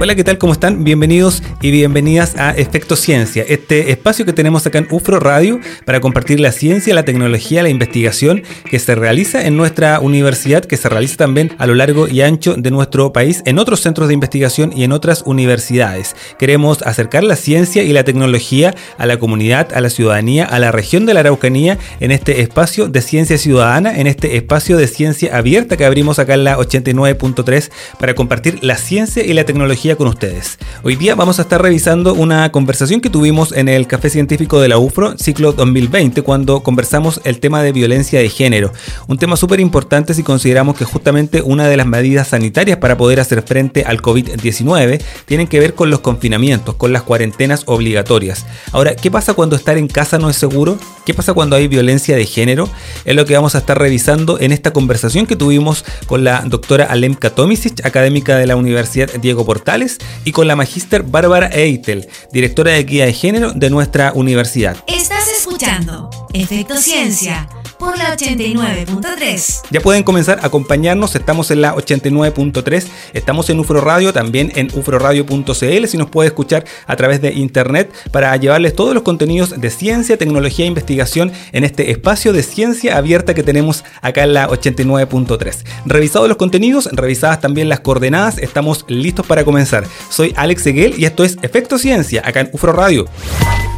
Hola, ¿qué tal? ¿Cómo están? Bienvenidos y bienvenidas a Efecto Ciencia, este espacio que tenemos acá en UFRO Radio para compartir la ciencia, la tecnología, la investigación que se realiza en nuestra universidad, que se realiza también a lo largo y ancho de nuestro país, en otros centros de investigación y en otras universidades. Queremos acercar la ciencia y la tecnología a la comunidad, a la ciudadanía, a la región de la Araucanía en este espacio de ciencia ciudadana, en este espacio de ciencia abierta que abrimos acá en la 89.3 para compartir la ciencia y la tecnología con ustedes. Hoy día vamos a estar revisando una conversación que tuvimos en el Café Científico de la UFRO, ciclo 2020, cuando conversamos el tema de violencia de género. Un tema súper importante si consideramos que justamente una de las medidas sanitarias para poder hacer frente al COVID-19 tienen que ver con los confinamientos, con las cuarentenas obligatorias. Ahora, ¿qué pasa cuando estar en casa no es seguro? ¿Qué pasa cuando hay violencia de género? Es lo que vamos a estar revisando en esta conversación que tuvimos con la doctora Alemka Tomisic, académica de la Universidad Diego Portal y con la magíster Bárbara Eitel, directora de guía de género de nuestra universidad. Estás escuchando Efecto Ciencia por la 89.3. Ya pueden comenzar a acompañarnos, estamos en la 89.3, estamos en UFRO Radio, también en ufroradio.cl, si nos puede escuchar a través de internet para llevarles todos los contenidos de ciencia, tecnología e investigación en este espacio de ciencia abierta que tenemos acá en la 89.3. Revisados los contenidos, revisadas también las coordenadas, estamos listos para comenzar. Soy Alex Seguel y esto es Efecto Ciencia acá en UFRO Radio.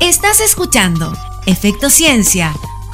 Estás escuchando Efecto Ciencia